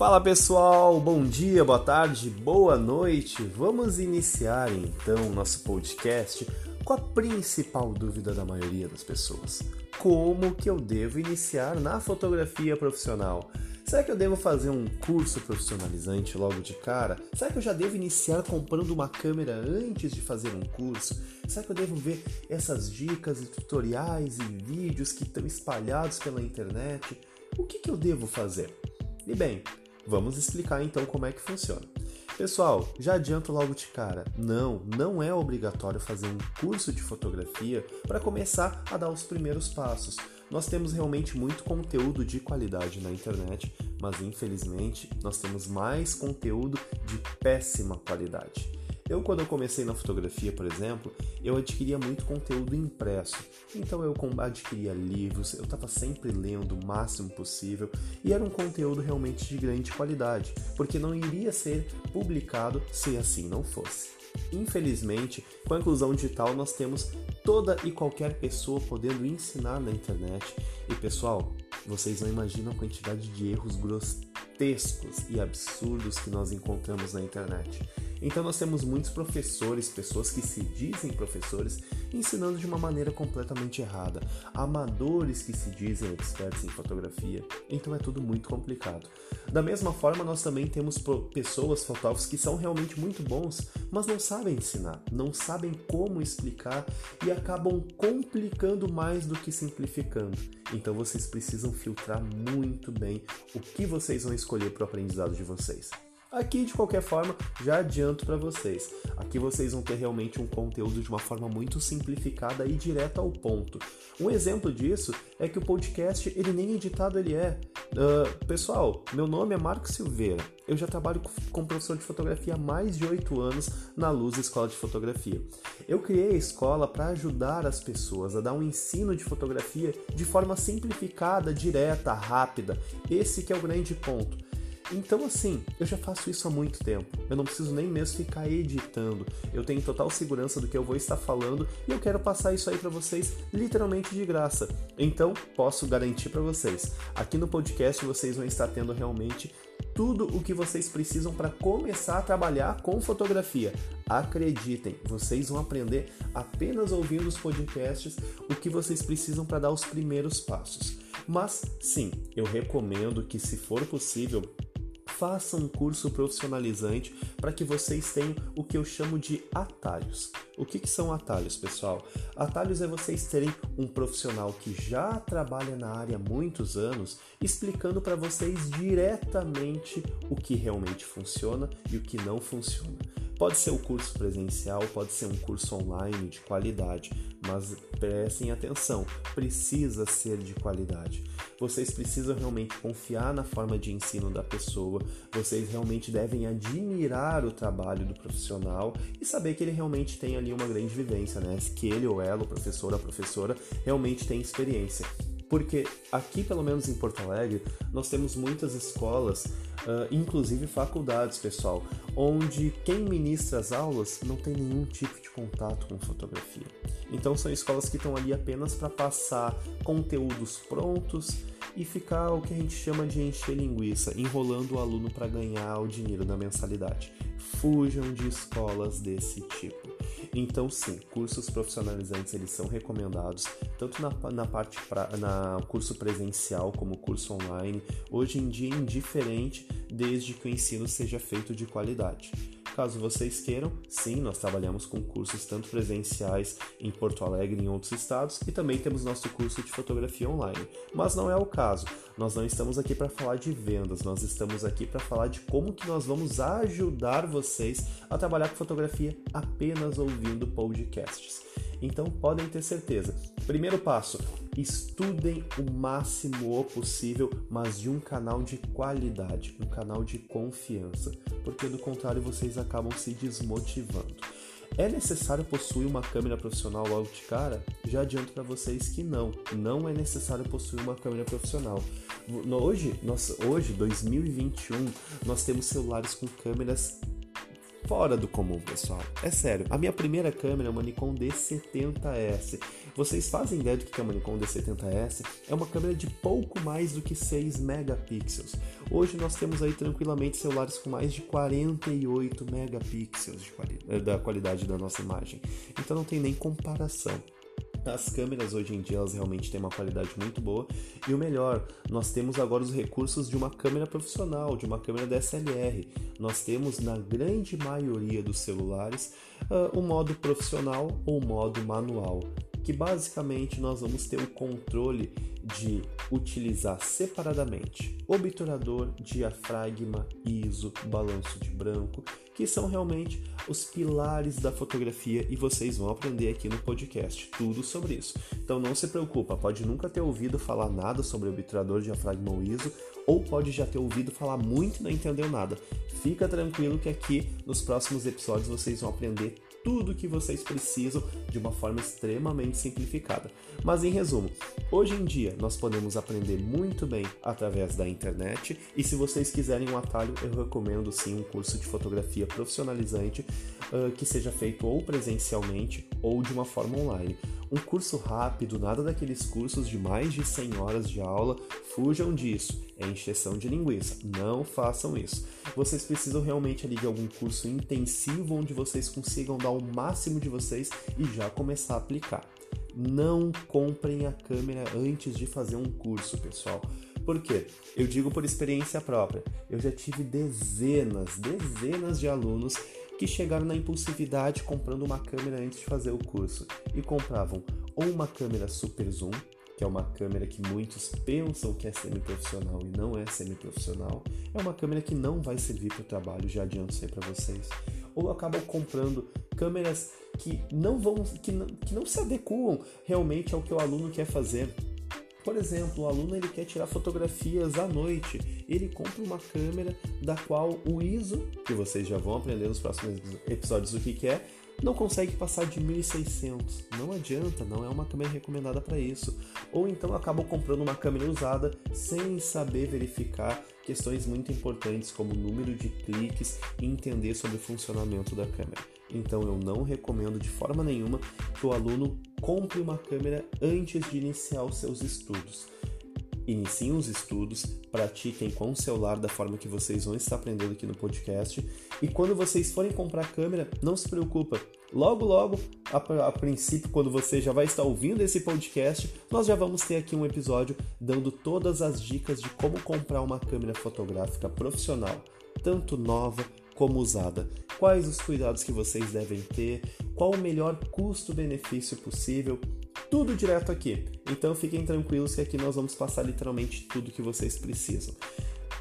Fala pessoal, bom dia, boa tarde, boa noite. Vamos iniciar então nosso podcast com a principal dúvida da maioria das pessoas: como que eu devo iniciar na fotografia profissional? Será que eu devo fazer um curso profissionalizante logo de cara? Será que eu já devo iniciar comprando uma câmera antes de fazer um curso? Será que eu devo ver essas dicas e tutoriais e vídeos que estão espalhados pela internet? O que, que eu devo fazer? E bem, vamos explicar então como é que funciona. Pessoal, já adianto logo de cara: não, não é obrigatório fazer um curso de fotografia para começar a dar os primeiros passos. Nós temos realmente muito conteúdo de qualidade na internet, mas infelizmente nós temos mais conteúdo de péssima qualidade. Eu, quando eu comecei na fotografia, por exemplo, eu adquiria muito conteúdo impresso. Então eu adquiria livros, eu estava sempre lendo o máximo possível e era um conteúdo realmente de grande qualidade, porque não iria ser publicado se assim não fosse. Infelizmente, com a inclusão digital, nós temos toda e qualquer pessoa podendo ensinar na internet. E pessoal, vocês não imaginam a quantidade de erros grotescos e absurdos que nós encontramos na internet. Então nós temos muitos professores, pessoas que se dizem professores, ensinando de uma maneira completamente errada, amadores que se dizem experts em fotografia. Então é tudo muito complicado. Da mesma forma, nós também temos pessoas, fotógrafos que são realmente muito bons, mas não sabem ensinar, não sabem como explicar e acabam complicando mais do que simplificando. Então vocês precisam filtrar muito bem o que vocês vão escolher para o aprendizado de vocês. Aqui, de qualquer forma, já adianto para vocês. Aqui vocês vão ter realmente um conteúdo de uma forma muito simplificada e direto ao ponto. Um exemplo disso é que o podcast, ele nem editado ele é. Uh, pessoal, meu nome é Marco Silveira. Eu já trabalho como professor de fotografia há mais de oito anos na Luz Escola de Fotografia. Eu criei a escola para ajudar as pessoas a dar um ensino de fotografia de forma simplificada, direta, rápida. Esse que é o grande ponto. Então, assim, eu já faço isso há muito tempo. Eu não preciso nem mesmo ficar editando. Eu tenho total segurança do que eu vou estar falando e eu quero passar isso aí para vocês literalmente de graça. Então, posso garantir para vocês, aqui no podcast vocês vão estar tendo realmente tudo o que vocês precisam para começar a trabalhar com fotografia. Acreditem, vocês vão aprender apenas ouvindo os podcasts o que vocês precisam para dar os primeiros passos. Mas sim, eu recomendo que, se for possível, faça um curso profissionalizante para que vocês tenham o que eu chamo de atalhos. O que, que são atalhos, pessoal? Atalhos é vocês terem um profissional que já trabalha na área há muitos anos explicando para vocês diretamente o que realmente funciona e o que não funciona. Pode ser o um curso presencial, pode ser um curso online de qualidade, mas prestem atenção, precisa ser de qualidade. Vocês precisam realmente confiar na forma de ensino da pessoa, vocês realmente devem admirar o trabalho do profissional e saber que ele realmente tem ali uma grande vivência, né? Que ele ou ela, o professor a professora, realmente tem experiência. Porque aqui, pelo menos em Porto Alegre, nós temos muitas escolas, uh, inclusive faculdades, pessoal, onde quem ministra as aulas não tem nenhum tipo de contato com fotografia. Então são escolas que estão ali apenas para passar conteúdos prontos e ficar o que a gente chama de encher linguiça, enrolando o aluno para ganhar o dinheiro da mensalidade. Fujam de escolas desse tipo. Então, sim, cursos profissionalizantes eles são recomendados tanto na, na parte pra, na curso presencial como curso online. Hoje em dia, indiferente, desde que o ensino seja feito de qualidade. Caso vocês queiram, sim, nós trabalhamos com cursos tanto presenciais em Porto Alegre e em outros estados e também temos nosso curso de fotografia online. Mas não é o caso. Nós não estamos aqui para falar de vendas, nós estamos aqui para falar de como que nós vamos ajudar vocês a trabalhar com fotografia apenas ouvindo podcasts. Então podem ter certeza. Primeiro passo: estudem o máximo possível, mas de um canal de qualidade, um canal de confiança, porque do contrário vocês acabam se desmotivando. É necessário possuir uma câmera profissional logo de cara? Já adianto para vocês que não, não é necessário possuir uma câmera profissional. Hoje, nós, hoje 2021, nós temos celulares com câmeras fora do comum, pessoal. É sério. A minha primeira câmera é uma Nikon D70S. Vocês fazem ideia do que é uma Nikon D70S? É uma câmera de pouco mais do que 6 megapixels. Hoje nós temos aí tranquilamente celulares com mais de 48 megapixels quali eh, da qualidade da nossa imagem. Então não tem nem comparação. As câmeras hoje em dia elas realmente têm uma qualidade muito boa e o melhor, nós temos agora os recursos de uma câmera profissional, de uma câmera DSLR. Nós temos na grande maioria dos celulares uh, o modo profissional ou modo manual, que basicamente nós vamos ter o controle de utilizar separadamente obturador, diafragma, ISO, balanço de branco, que são realmente os pilares da fotografia e vocês vão aprender aqui no podcast tudo sobre isso. Então não se preocupa, pode nunca ter ouvido falar nada sobre obturador, diafragma ou ISO, ou pode já ter ouvido falar muito e não entendeu nada. Fica tranquilo que aqui nos próximos episódios vocês vão aprender tudo o que vocês precisam de uma forma extremamente simplificada. Mas em resumo, hoje em dia nós podemos aprender muito bem através da internet e se vocês quiserem um atalho, eu recomendo sim um curso de fotografia profissionalizante uh, que seja feito ou presencialmente ou de uma forma online. Um curso rápido, nada daqueles cursos de mais de 100 horas de aula, fujam disso. É encheção de linguiça. Não façam isso. Vocês precisam realmente ali de algum curso intensivo onde vocês consigam dar o máximo de vocês e já começar a aplicar. Não comprem a câmera antes de fazer um curso, pessoal. Por quê? Eu digo por experiência própria. Eu já tive dezenas, dezenas de alunos que chegaram na impulsividade comprando uma câmera antes de fazer o curso e compravam ou uma câmera super zoom, que é uma câmera que muitos pensam que é semi-profissional e não é semi-profissional, é uma câmera que não vai servir para o trabalho, já adianto isso aí para vocês. Ou acabam comprando câmeras que não vão, que não, que não se adequam realmente ao que o aluno quer fazer. Por exemplo, o aluno ele quer tirar fotografias à noite, ele compra uma câmera da qual o ISO, que vocês já vão aprender nos próximos episódios o que, é, não consegue passar de 1600. Não adianta, não é uma câmera recomendada para isso. Ou então acabam comprando uma câmera usada sem saber verificar questões muito importantes como número de cliques e entender sobre o funcionamento da câmera. Então eu não recomendo de forma nenhuma que o aluno compre uma câmera antes de iniciar os seus estudos. Iniciem os estudos, pratiquem com o celular da forma que vocês vão estar aprendendo aqui no podcast. E quando vocês forem comprar câmera, não se preocupa. Logo, logo, a, a, princípio, quando você já vai estar ouvindo esse podcast, nós já vamos ter aqui um episódio dando todas as dicas de como comprar uma câmera fotográfica profissional, tanto nova como usada, quais os cuidados que vocês devem ter, qual o melhor custo-benefício possível, tudo direto aqui. Então fiquem tranquilos que aqui nós vamos passar literalmente tudo que vocês precisam.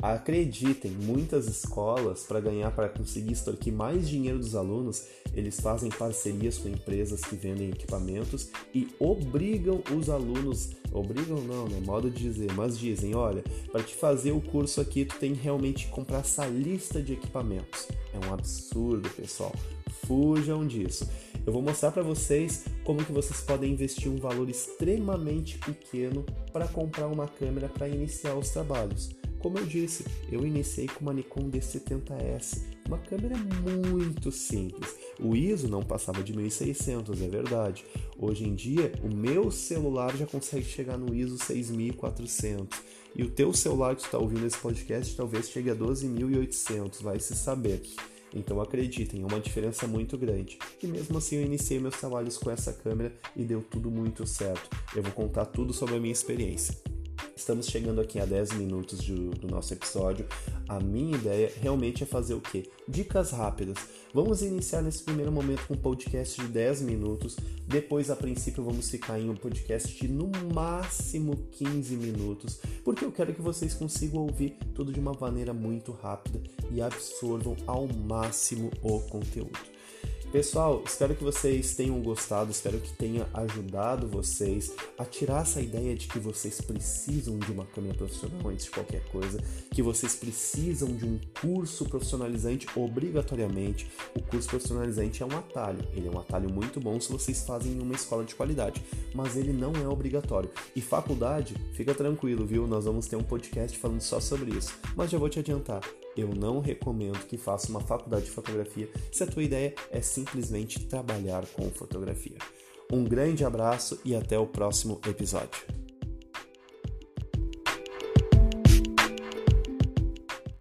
Acreditem, muitas escolas, para ganhar, para conseguir extorquir mais dinheiro dos alunos, eles fazem parcerias com empresas que vendem equipamentos e obrigam os alunos, obrigam não, né? Modo de dizer, mas dizem, olha, para te fazer o curso aqui, tu tem realmente que comprar essa lista de equipamentos. É um absurdo, pessoal. Fujam disso. Eu vou mostrar para vocês como que vocês podem investir um valor extremamente pequeno para comprar uma câmera para iniciar os trabalhos. Como eu disse, eu iniciei com uma Nikon D70S, uma câmera muito simples. O ISO não passava de 1600, é verdade. Hoje em dia, o meu celular já consegue chegar no ISO 6400. E o teu celular que está ouvindo esse podcast talvez chegue a 12.800, vai se saber. Então acreditem, é uma diferença muito grande. E mesmo assim eu iniciei meus trabalhos com essa câmera e deu tudo muito certo. Eu vou contar tudo sobre a minha experiência. Estamos chegando aqui a 10 minutos do, do nosso episódio. A minha ideia realmente é fazer o quê? Dicas rápidas. Vamos iniciar nesse primeiro momento com um podcast de 10 minutos. Depois, a princípio, vamos ficar em um podcast de no máximo 15 minutos, porque eu quero que vocês consigam ouvir tudo de uma maneira muito rápida e absorvam ao máximo o conteúdo. Pessoal, espero que vocês tenham gostado, espero que tenha ajudado vocês a tirar essa ideia de que vocês precisam de uma câmera profissional antes de qualquer coisa, que vocês precisam de um curso profissionalizante obrigatoriamente. O curso profissionalizante é um atalho, ele é um atalho muito bom se vocês fazem em uma escola de qualidade, mas ele não é obrigatório. E faculdade, fica tranquilo, viu? Nós vamos ter um podcast falando só sobre isso, mas já vou te adiantar, eu não recomendo que faça uma faculdade de fotografia se a tua ideia é simplesmente trabalhar com fotografia. Um grande abraço e até o próximo episódio.